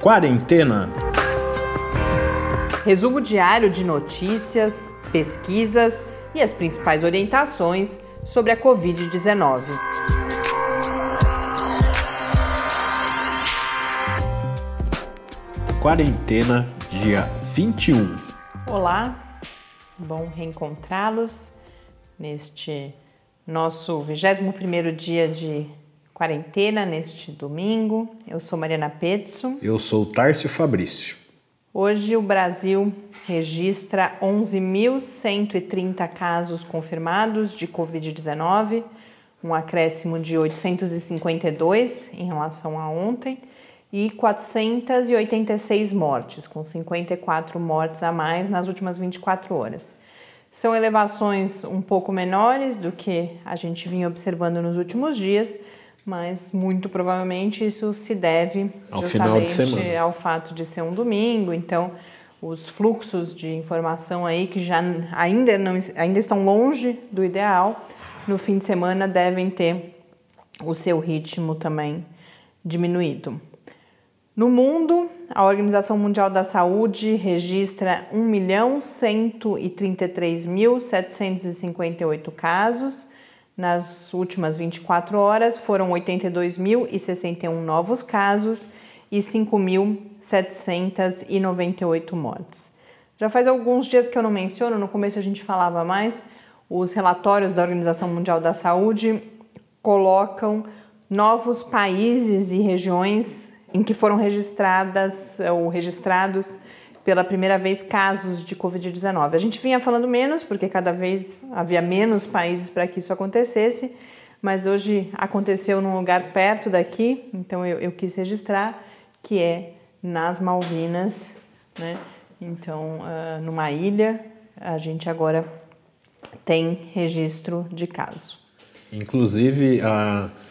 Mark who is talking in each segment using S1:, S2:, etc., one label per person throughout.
S1: Quarentena.
S2: Resumo diário de notícias, pesquisas e as principais orientações sobre a Covid-19.
S1: Quarentena, dia 21.
S2: Olá, bom reencontrá-los neste nosso 21º dia de quarentena, neste domingo. Eu sou Mariana Petzo.
S1: Eu sou Tárcio Fabrício.
S2: Hoje o Brasil registra 11.130 casos confirmados de Covid-19, um acréscimo de 852 em relação a ontem, e 486 mortes, com 54 mortes a mais nas últimas 24 horas. São elevações um pouco menores do que a gente vinha observando nos últimos dias, mas muito provavelmente isso se deve
S1: ao justamente
S2: ao fato de ser um domingo, então os fluxos de informação aí que já ainda não ainda estão longe do ideal, no fim de semana devem ter o seu ritmo também diminuído. No mundo, a Organização Mundial da Saúde registra 1.133.758 casos. Nas últimas 24 horas, foram 82.061 novos casos e 5.798 mortes. Já faz alguns dias que eu não menciono, no começo a gente falava mais, os relatórios da Organização Mundial da Saúde colocam novos países e regiões em que foram registradas ou registrados pela primeira vez casos de Covid-19. A gente vinha falando menos, porque cada vez havia menos países para que isso acontecesse, mas hoje aconteceu num lugar perto daqui, então eu, eu quis registrar, que é nas Malvinas, né? Então, uh, numa ilha, a gente agora tem registro de caso.
S1: Inclusive, a. Uh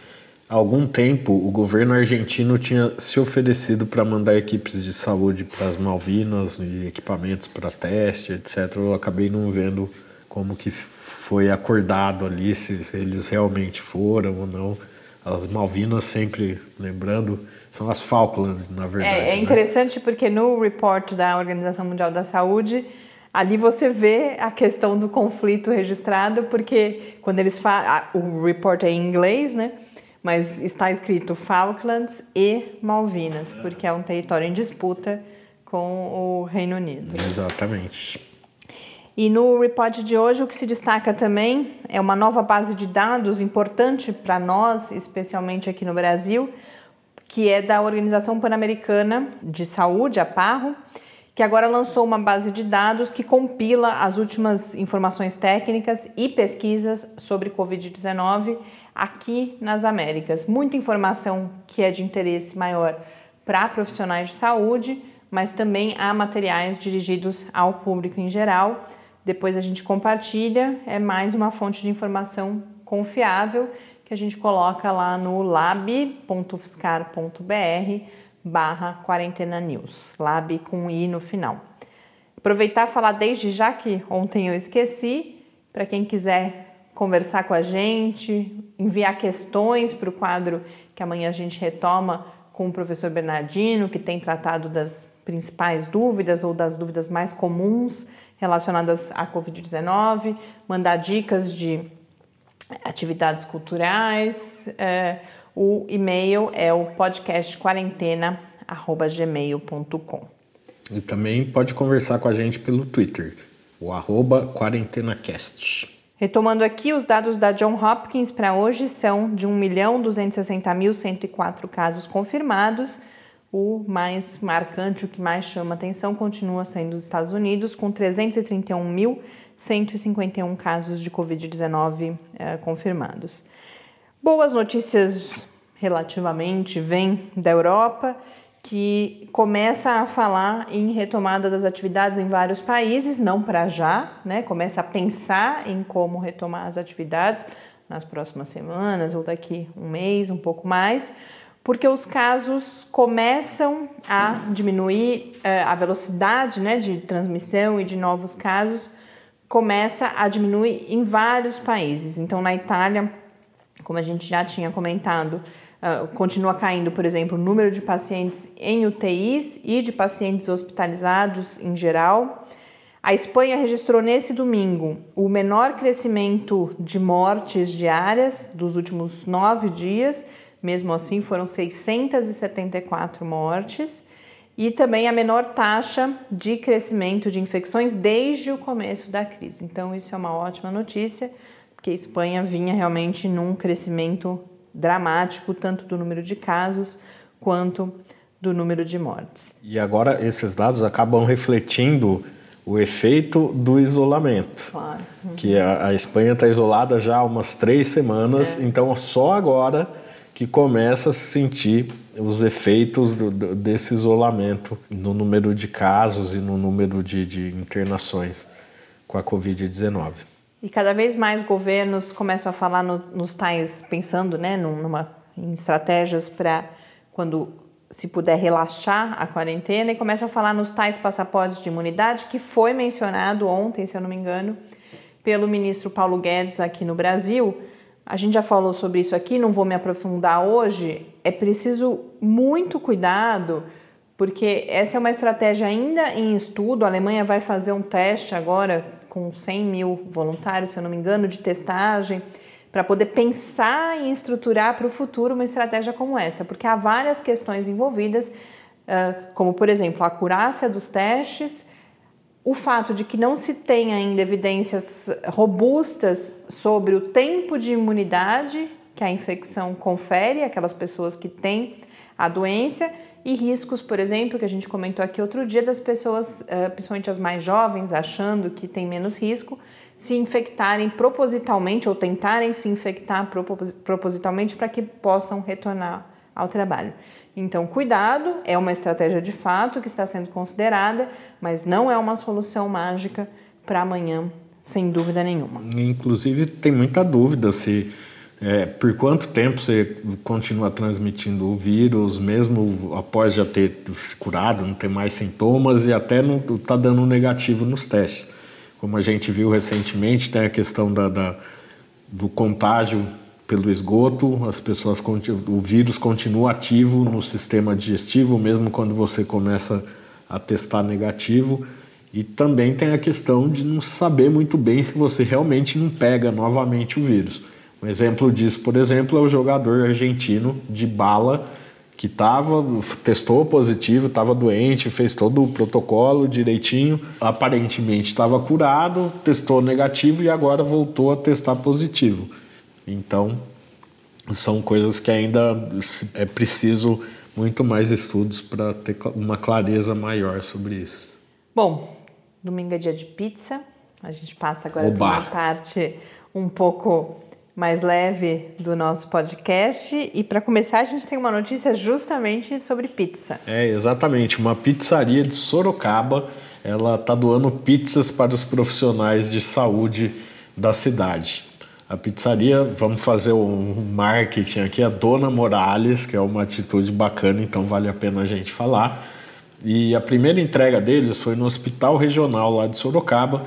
S1: Há algum tempo, o governo argentino tinha se oferecido para mandar equipes de saúde para as Malvinas e equipamentos para teste, etc. Eu acabei não vendo como que foi acordado ali, se eles realmente foram ou não. As Malvinas sempre, lembrando, são as Falklands, na verdade.
S2: É, é interessante né? porque no report da Organização Mundial da Saúde, ali você vê a questão do conflito registrado, porque quando eles falam, o report é em inglês, né? Mas está escrito Falklands e Malvinas, porque é um território em disputa com o Reino Unido.
S1: Exatamente.
S2: E no report de hoje, o que se destaca também é uma nova base de dados importante para nós, especialmente aqui no Brasil, que é da Organização Pan-Americana de Saúde, a PARRO, que agora lançou uma base de dados que compila as últimas informações técnicas e pesquisas sobre Covid-19 aqui nas Américas. Muita informação que é de interesse maior para profissionais de saúde, mas também há materiais dirigidos ao público em geral. Depois a gente compartilha, é mais uma fonte de informação confiável que a gente coloca lá no lab.fiscar.br barra quarentena news, lab com i no final. Aproveitar e falar desde já que ontem eu esqueci, para quem quiser conversar com a gente, enviar questões para o quadro que amanhã a gente retoma com o professor Bernardino, que tem tratado das principais dúvidas ou das dúvidas mais comuns relacionadas à Covid-19, mandar dicas de atividades culturais. É, o e-mail é o podcastquarentena.gmail.com.
S1: E também pode conversar com a gente pelo Twitter, o arroba quarentenacast.
S2: Retomando aqui, os dados da John Hopkins para hoje são de 1.260.104 casos confirmados. O mais marcante, o que mais chama atenção, continua sendo os Estados Unidos, com 331.151 casos de Covid-19 eh, confirmados. Boas notícias relativamente vêm da Europa que começa a falar em retomada das atividades em vários países, não para já, né? Começa a pensar em como retomar as atividades nas próximas semanas ou daqui um mês, um pouco mais, porque os casos começam a diminuir eh, a velocidade, né, de transmissão e de novos casos começa a diminuir em vários países. Então, na Itália, como a gente já tinha comentado, Uh, continua caindo, por exemplo, o número de pacientes em UTIs e de pacientes hospitalizados em geral. A Espanha registrou nesse domingo o menor crescimento de mortes diárias dos últimos nove dias, mesmo assim foram 674 mortes, e também a menor taxa de crescimento de infecções desde o começo da crise. Então, isso é uma ótima notícia, porque a Espanha vinha realmente num crescimento dramático, tanto do número de casos quanto do número de mortes.
S1: E agora esses dados acabam refletindo o efeito do isolamento.
S2: Claro.
S1: Uhum. Que a, a Espanha está isolada já há umas três semanas, é. então só agora que começa a se sentir os efeitos do, do, desse isolamento no número de casos e no número de, de internações com a Covid-19.
S2: E cada vez mais governos começam a falar no, nos tais, pensando né, numa, em estratégias para quando se puder relaxar a quarentena e começam a falar nos tais passaportes de imunidade que foi mencionado ontem, se eu não me engano, pelo ministro Paulo Guedes aqui no Brasil. A gente já falou sobre isso aqui, não vou me aprofundar hoje. É preciso muito cuidado, porque essa é uma estratégia ainda em estudo. A Alemanha vai fazer um teste agora com 100 mil voluntários, se eu não me engano, de testagem para poder pensar e estruturar para o futuro uma estratégia como essa, porque há várias questões envolvidas, como por exemplo a acurácia dos testes, o fato de que não se tem ainda evidências robustas sobre o tempo de imunidade que a infecção confere àquelas pessoas que têm a doença e riscos, por exemplo, que a gente comentou aqui outro dia, das pessoas, principalmente as mais jovens, achando que tem menos risco, se infectarem propositalmente ou tentarem se infectar propositalmente para que possam retornar ao trabalho. Então, cuidado, é uma estratégia de fato que está sendo considerada, mas não é uma solução mágica para amanhã, sem dúvida nenhuma.
S1: Inclusive, tem muita dúvida se é, por quanto tempo você continua transmitindo o vírus, mesmo após já ter se curado, não ter mais sintomas e até não está dando negativo nos testes. Como a gente viu recentemente, tem a questão da, da do contágio pelo esgoto, as pessoas o vírus continua ativo no sistema digestivo mesmo quando você começa a testar negativo. E também tem a questão de não saber muito bem se você realmente não pega novamente o vírus. Um exemplo disso, por exemplo, é o jogador argentino de bala que tava, testou positivo, estava doente, fez todo o protocolo direitinho, aparentemente estava curado, testou negativo e agora voltou a testar positivo. Então, são coisas que ainda é preciso muito mais estudos para ter uma clareza maior sobre isso.
S2: Bom, domingo é dia de pizza. A gente passa agora para uma parte um pouco mais leve do nosso podcast. E para começar, a gente tem uma notícia justamente sobre pizza.
S1: É, exatamente. Uma pizzaria de Sorocaba, ela está doando pizzas para os profissionais de saúde da cidade. A pizzaria, vamos fazer um marketing aqui, a Dona Morales, que é uma atitude bacana, então vale a pena a gente falar. E a primeira entrega deles foi no Hospital Regional lá de Sorocaba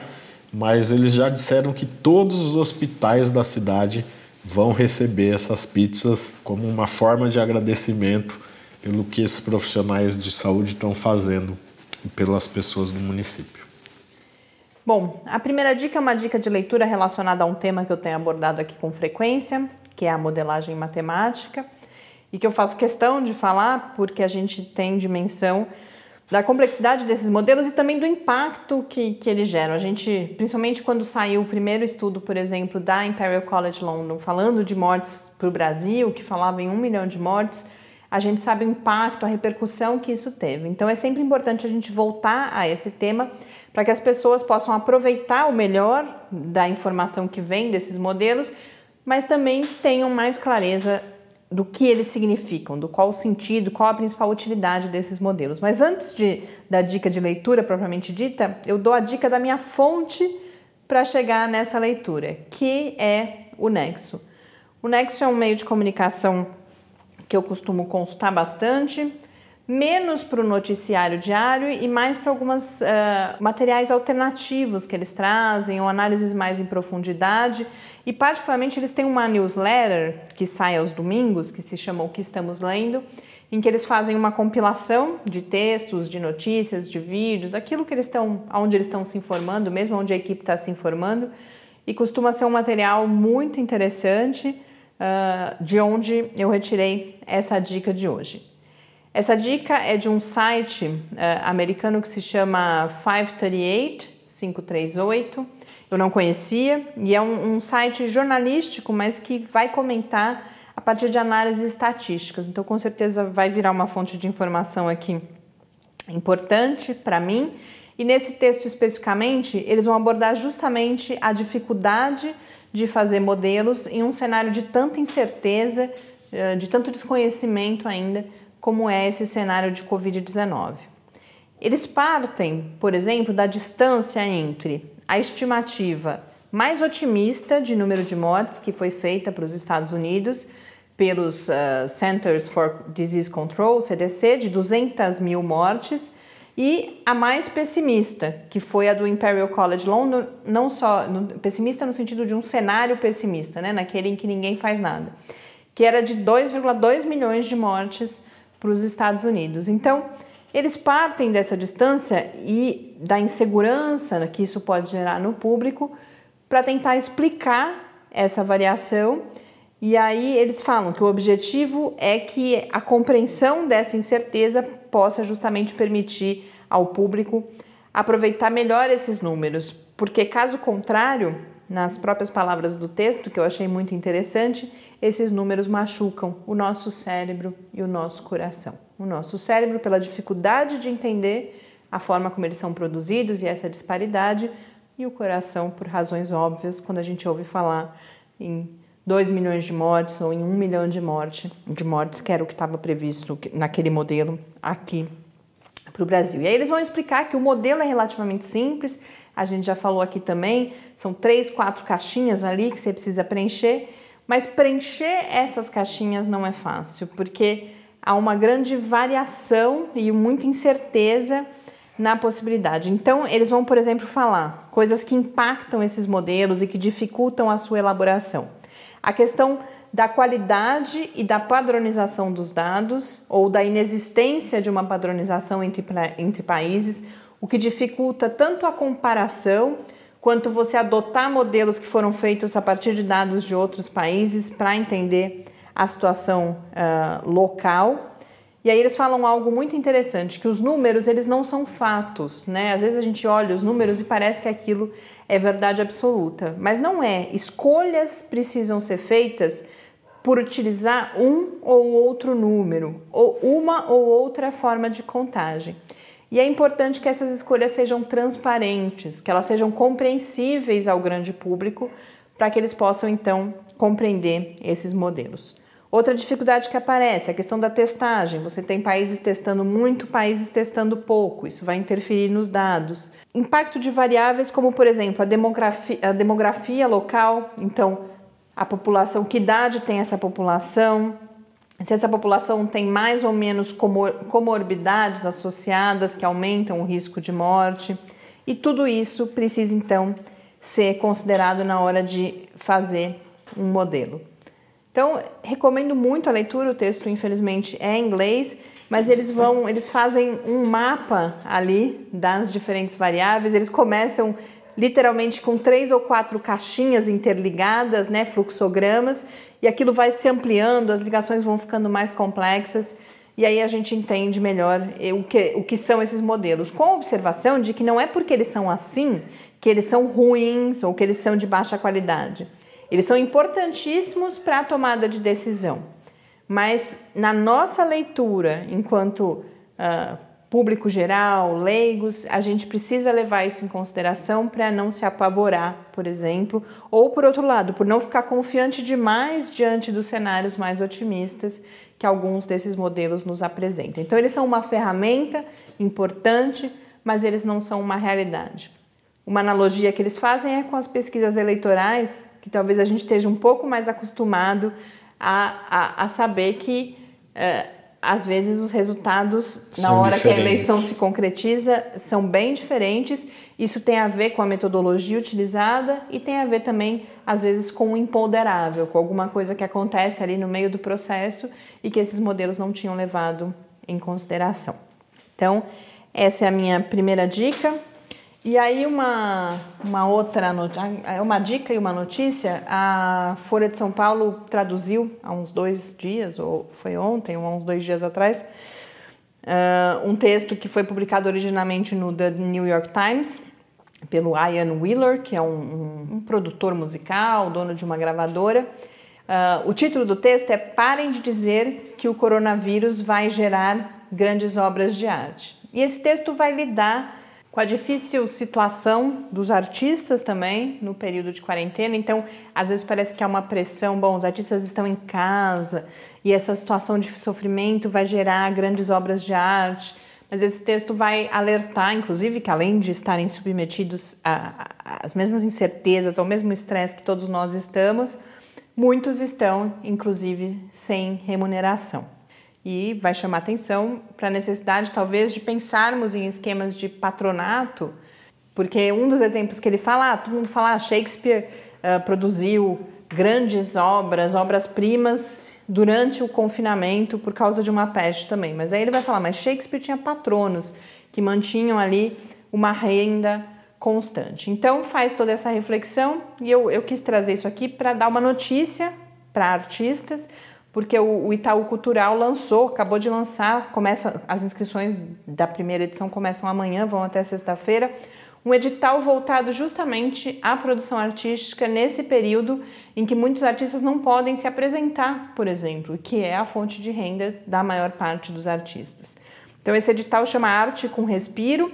S1: mas eles já disseram que todos os hospitais da cidade vão receber essas pizzas como uma forma de agradecimento pelo que esses profissionais de saúde estão fazendo pelas pessoas do município.
S2: Bom, a primeira dica é uma dica de leitura relacionada a um tema que eu tenho abordado aqui com frequência, que é a modelagem matemática, e que eu faço questão de falar porque a gente tem dimensão da complexidade desses modelos e também do impacto que, que eles geram. A gente, principalmente quando saiu o primeiro estudo, por exemplo, da Imperial College London, falando de mortes para o Brasil, que falava em um milhão de mortes, a gente sabe o impacto, a repercussão que isso teve. Então é sempre importante a gente voltar a esse tema para que as pessoas possam aproveitar o melhor da informação que vem desses modelos, mas também tenham mais clareza do que eles significam, do qual o sentido, qual a principal utilidade desses modelos. Mas antes de, da dica de leitura propriamente dita, eu dou a dica da minha fonte para chegar nessa leitura, que é o Nexo. O Nexo é um meio de comunicação que eu costumo consultar bastante. Menos para o noticiário diário e mais para alguns uh, materiais alternativos que eles trazem, ou análises mais em profundidade. E, particularmente, eles têm uma newsletter que sai aos domingos, que se chama O que Estamos Lendo, em que eles fazem uma compilação de textos, de notícias, de vídeos, aquilo que eles estão, onde eles estão se informando, mesmo onde a equipe está se informando, e costuma ser um material muito interessante, uh, de onde eu retirei essa dica de hoje. Essa dica é de um site uh, americano que se chama 538, 538. Eu não conhecia e é um, um site jornalístico, mas que vai comentar a partir de análises estatísticas. Então, com certeza, vai virar uma fonte de informação aqui importante para mim. E nesse texto especificamente, eles vão abordar justamente a dificuldade de fazer modelos em um cenário de tanta incerteza, eh, de tanto desconhecimento ainda, como é esse cenário de Covid-19. Eles partem, por exemplo, da distância entre a estimativa mais otimista de número de mortes que foi feita para os Estados Unidos pelos uh, Centers for Disease Control, CDC, de 200 mil mortes, e a mais pessimista, que foi a do Imperial College London, não só no, pessimista no sentido de um cenário pessimista, né, naquele em que ninguém faz nada, que era de 2,2 milhões de mortes para os Estados Unidos. Então, eles partem dessa distância e da insegurança que isso pode gerar no público para tentar explicar essa variação e aí eles falam que o objetivo é que a compreensão dessa incerteza possa justamente permitir ao público aproveitar melhor esses números, porque caso contrário, nas próprias palavras do texto, que eu achei muito interessante, esses números machucam o nosso cérebro e o nosso coração. O nosso cérebro, pela dificuldade de entender a forma como eles são produzidos e essa disparidade, e o coração, por razões óbvias, quando a gente ouve falar em 2 milhões de mortes ou em 1 milhão de, morte, de mortes, que era o que estava previsto naquele modelo aqui para o Brasil. E aí eles vão explicar que o modelo é relativamente simples, a gente já falou aqui também, são três, quatro caixinhas ali que você precisa preencher, mas preencher essas caixinhas não é fácil, porque há uma grande variação e muita incerteza na possibilidade. Então, eles vão, por exemplo, falar coisas que impactam esses modelos e que dificultam a sua elaboração a questão da qualidade e da padronização dos dados ou da inexistência de uma padronização entre, entre países, o que dificulta tanto a comparação quanto você adotar modelos que foram feitos a partir de dados de outros países para entender a situação uh, local. E aí eles falam algo muito interessante, que os números eles não são fatos, né? Às vezes a gente olha os números e parece que aquilo é verdade absoluta, mas não é. Escolhas precisam ser feitas por utilizar um ou outro número, ou uma ou outra forma de contagem. E é importante que essas escolhas sejam transparentes, que elas sejam compreensíveis ao grande público, para que eles possam então compreender esses modelos. Outra dificuldade que aparece é a questão da testagem. Você tem países testando muito, países testando pouco. Isso vai interferir nos dados. Impacto de variáveis como, por exemplo, a demografia, a demografia local. Então, a população, que idade tem essa população? Se essa população tem mais ou menos comor comorbidades associadas que aumentam o risco de morte. E tudo isso precisa então ser considerado na hora de fazer um modelo. Então, recomendo muito a leitura, o texto infelizmente é em inglês, mas eles vão, eles fazem um mapa ali das diferentes variáveis, eles começam literalmente com três ou quatro caixinhas interligadas, né, fluxogramas, e aquilo vai se ampliando, as ligações vão ficando mais complexas, e aí a gente entende melhor o que, o que são esses modelos, com a observação de que não é porque eles são assim que eles são ruins ou que eles são de baixa qualidade. Eles são importantíssimos para a tomada de decisão, mas na nossa leitura, enquanto uh, público geral, leigos, a gente precisa levar isso em consideração para não se apavorar, por exemplo, ou por outro lado, por não ficar confiante demais diante dos cenários mais otimistas que alguns desses modelos nos apresentam. Então, eles são uma ferramenta importante, mas eles não são uma realidade. Uma analogia que eles fazem é com as pesquisas eleitorais, que talvez a gente esteja um pouco mais acostumado a, a, a saber que é, às vezes os resultados,
S1: São
S2: na hora
S1: diferentes.
S2: que a eleição se concretiza, são bem diferentes. Isso tem a ver com a metodologia utilizada e tem a ver também, às vezes, com o imponderável, com alguma coisa que acontece ali no meio do processo e que esses modelos não tinham levado em consideração. Então, essa é a minha primeira dica. E aí uma, uma outra uma dica e uma notícia, a Folha de São Paulo traduziu há uns dois dias, ou foi ontem, ou há uns dois dias atrás, ah, um texto que foi publicado originalmente no The New York Times pelo Ian Wheeler, que é um, um- um produtor musical, dono de uma gravadora. Ah, o título do texto é Parem de dizer que o coronavírus vai gerar grandes obras de arte. E esse texto vai lidar com a difícil situação dos artistas também no período de quarentena. Então, às vezes parece que há uma pressão. Bom, os artistas estão em casa e essa situação de sofrimento vai gerar grandes obras de arte. Mas esse texto vai alertar, inclusive, que além de estarem submetidos às mesmas incertezas, ao mesmo estresse que todos nós estamos, muitos estão, inclusive, sem remuneração e vai chamar atenção para a necessidade, talvez, de pensarmos em esquemas de patronato, porque um dos exemplos que ele fala, ah, todo mundo fala, ah, Shakespeare ah, produziu grandes obras, obras-primas, durante o confinamento por causa de uma peste também. Mas aí ele vai falar, mas Shakespeare tinha patronos que mantinham ali uma renda constante. Então faz toda essa reflexão e eu, eu quis trazer isso aqui para dar uma notícia para artistas, porque o, o Itaú Cultural lançou, acabou de lançar, começa as inscrições da primeira edição começam amanhã, vão até sexta-feira, um edital voltado justamente à produção artística nesse período em que muitos artistas não podem se apresentar, por exemplo, que é a fonte de renda da maior parte dos artistas. Então esse edital chama Arte com Respiro.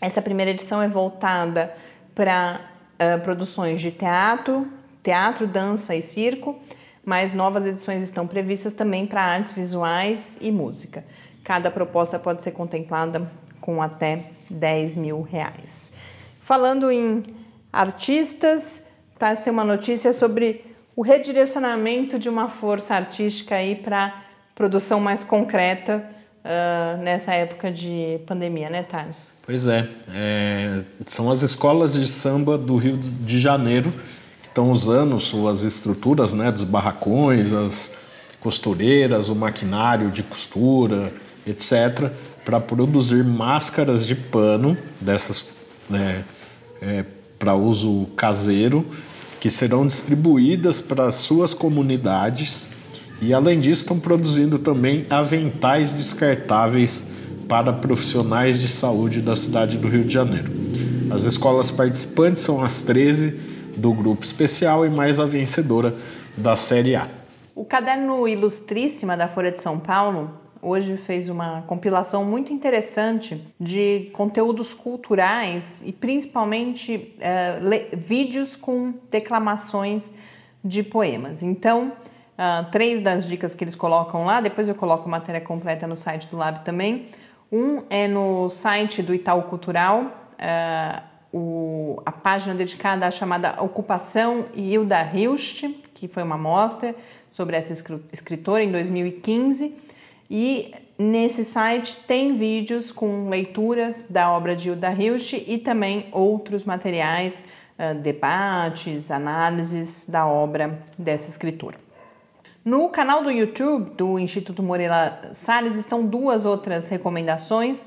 S2: Essa primeira edição é voltada para uh, produções de teatro, teatro, dança e circo, mas novas edições estão previstas também para artes visuais e música. Cada proposta pode ser contemplada com até 10 mil reais. Falando em artistas, tá, tem uma notícia sobre o redirecionamento de uma força artística aí para produção mais concreta uh, nessa época de pandemia, né, Thales?
S1: Pois é, é, são as escolas de samba do Rio de Janeiro estão usando suas estruturas, né, dos barracões, as costureiras, o maquinário de costura, etc., para produzir máscaras de pano dessas é, é, para uso caseiro que serão distribuídas para as suas comunidades e além disso estão produzindo também aventais descartáveis para profissionais de saúde da cidade do Rio de Janeiro. As escolas participantes são as 13 do grupo especial e mais a vencedora da Série A.
S2: O caderno Ilustríssima da Folha de São Paulo hoje fez uma compilação muito interessante de conteúdos culturais e principalmente uh, vídeos com declamações de poemas. Então, uh, três das dicas que eles colocam lá, depois eu coloco a matéria completa no site do Lab também. Um é no site do Itaú Cultural, uh, o, a página dedicada à chamada Ocupação Hilda Hilst, que foi uma mostra sobre essa escritora em 2015. E nesse site tem vídeos com leituras da obra de Hilda Hilst e também outros materiais, debates, análises da obra dessa escritora. No canal do YouTube do Instituto Moreira Salles estão duas outras recomendações.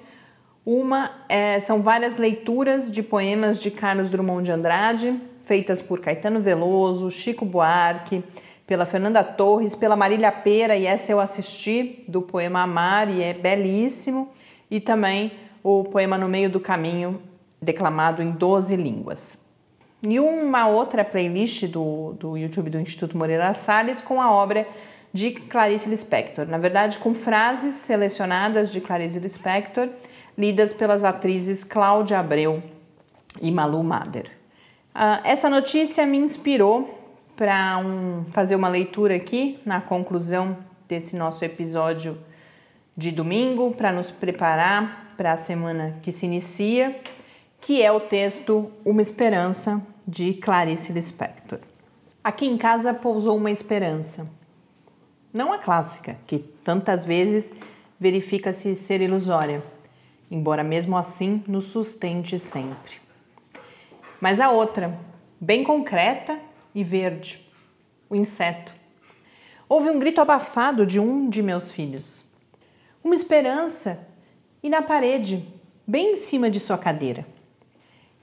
S2: Uma é, são várias leituras de poemas de Carlos Drummond de Andrade, feitas por Caetano Veloso, Chico Buarque, pela Fernanda Torres, pela Marília Pera, e essa eu assisti, do poema Amar, e é belíssimo, e também o poema No Meio do Caminho, declamado em 12 línguas. E uma outra playlist do, do YouTube do Instituto Moreira Salles com a obra de Clarice Lispector, na verdade com frases selecionadas de Clarice Lispector, lidas pelas atrizes Cláudia Abreu e Malu Mader. Uh, essa notícia me inspirou para um, fazer uma leitura aqui na conclusão desse nosso episódio de domingo, para nos preparar para a semana que se inicia, que é o texto Uma Esperança, de Clarice Lispector. Aqui em casa pousou uma esperança. não a clássica, que tantas vezes verifica-se ser ilusória, embora mesmo assim nos sustente sempre. Mas a outra, bem concreta e verde, o inseto. Houve um grito abafado de um de meus filhos. Uma esperança e na parede, bem em cima de sua cadeira.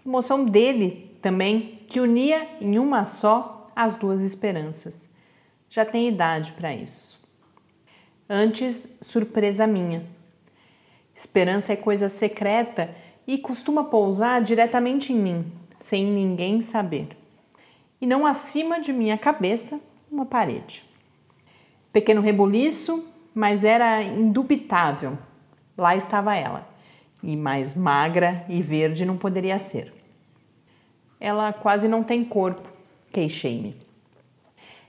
S2: Emoção dele também, que unia em uma só as duas esperanças. Já tem idade para isso. Antes, surpresa minha. Esperança é coisa secreta e costuma pousar diretamente em mim, sem ninguém saber. E não acima de minha cabeça, uma parede. Pequeno rebuliço, mas era indubitável. Lá estava ela, e mais magra e verde não poderia ser. Ela quase não tem corpo, queixei-me.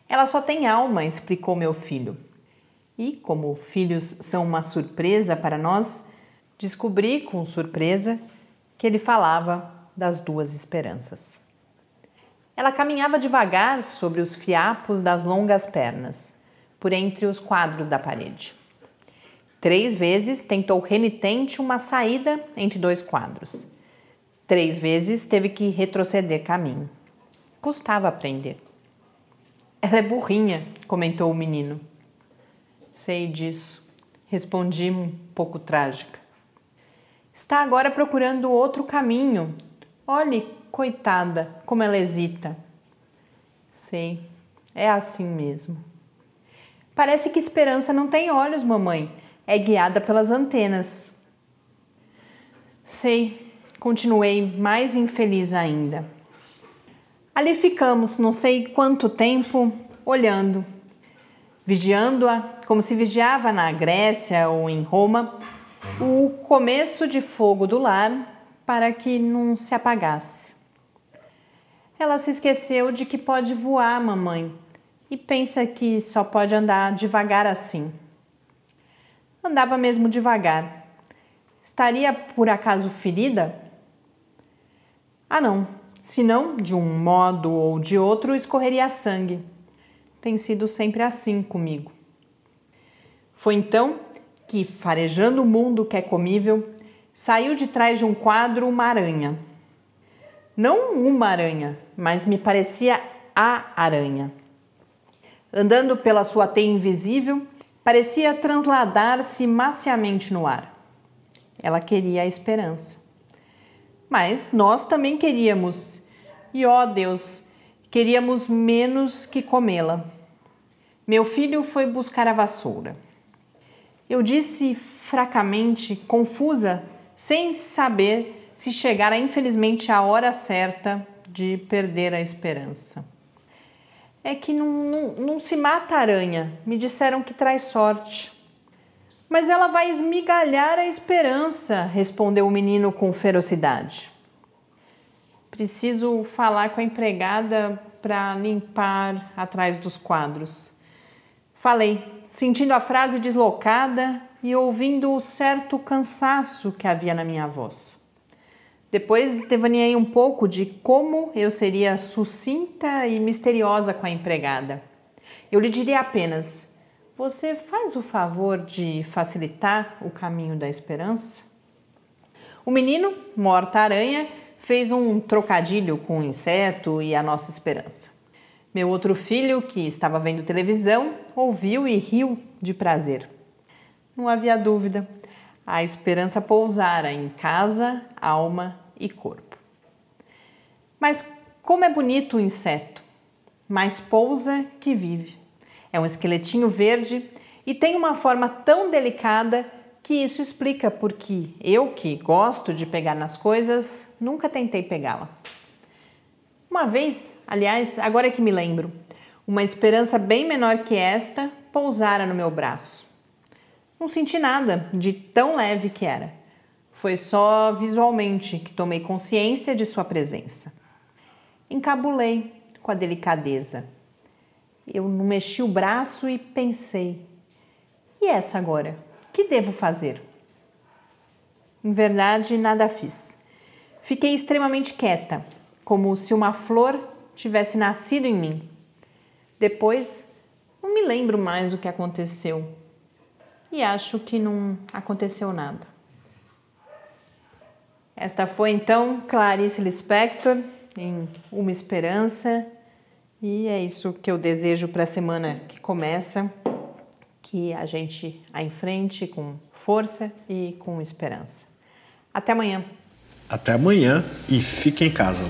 S2: Ela só tem alma, explicou meu filho. E, como filhos são uma surpresa para nós, descobri com surpresa que ele falava das duas esperanças. Ela caminhava devagar sobre os fiapos das longas pernas, por entre os quadros da parede. Três vezes tentou renitente uma saída entre dois quadros. Três vezes teve que retroceder caminho. Custava aprender. Ela é burrinha, comentou o menino. Sei disso, respondi um pouco trágica. Está agora procurando outro caminho. Olhe, coitada, como ela hesita. Sei, é assim mesmo. Parece que esperança não tem olhos, mamãe. É guiada pelas antenas. Sei, continuei mais infeliz ainda. Ali ficamos, não sei quanto tempo, olhando, vigiando-a como se vigiava na Grécia ou em Roma o começo de fogo do lar para que não se apagasse. Ela se esqueceu de que pode voar, mamãe, e pensa que só pode andar devagar assim. Andava mesmo devagar. Estaria por acaso ferida? Ah, não. Senão, de um modo ou de outro, escorreria sangue. Tem sido sempre assim comigo. Foi então que, farejando o mundo que é comível, saiu de trás de um quadro uma aranha não uma aranha, mas me parecia a aranha. Andando pela sua teia invisível, parecia transladar-se maciamente no ar. Ela queria a esperança. Mas nós também queríamos, e ó Deus, queríamos menos que comê-la. Meu filho foi buscar a vassoura. Eu disse fracamente, confusa, sem saber se chegara infelizmente a hora certa de perder a esperança. É que não, não, não se mata aranha, me disseram que traz sorte. Mas ela vai esmigalhar a esperança, respondeu o menino com ferocidade. Preciso falar com a empregada para limpar atrás dos quadros. Falei, sentindo a frase deslocada e ouvindo o certo cansaço que havia na minha voz. Depois devaneei um pouco de como eu seria sucinta e misteriosa com a empregada. Eu lhe diria apenas: Você faz o favor de facilitar o caminho da esperança? O menino, morta-aranha, fez um trocadilho com o inseto e a nossa esperança. Meu outro filho, que estava vendo televisão, ouviu e riu de prazer. Não havia dúvida. A esperança pousara em casa, alma e corpo. Mas como é bonito o inseto! Mais pousa que vive. É um esqueletinho verde e tem uma forma tão delicada que isso explica porque eu, que gosto de pegar nas coisas, nunca tentei pegá-la. Uma vez, aliás, agora é que me lembro, uma esperança bem menor que esta pousara no meu braço. Não senti nada de tão leve que era. Foi só visualmente que tomei consciência de sua presença. Encabulei com a delicadeza. Eu não mexi o braço e pensei: e essa agora? Que devo fazer? Em verdade, nada fiz. Fiquei extremamente quieta, como se uma flor tivesse nascido em mim. Depois, não me lembro mais o que aconteceu. E acho que não aconteceu nada. Esta foi então Clarice Lispector em Uma Esperança. E é isso que eu desejo para a semana que começa, que a gente a enfrente com força e com esperança. Até amanhã.
S1: Até amanhã e fique em casa.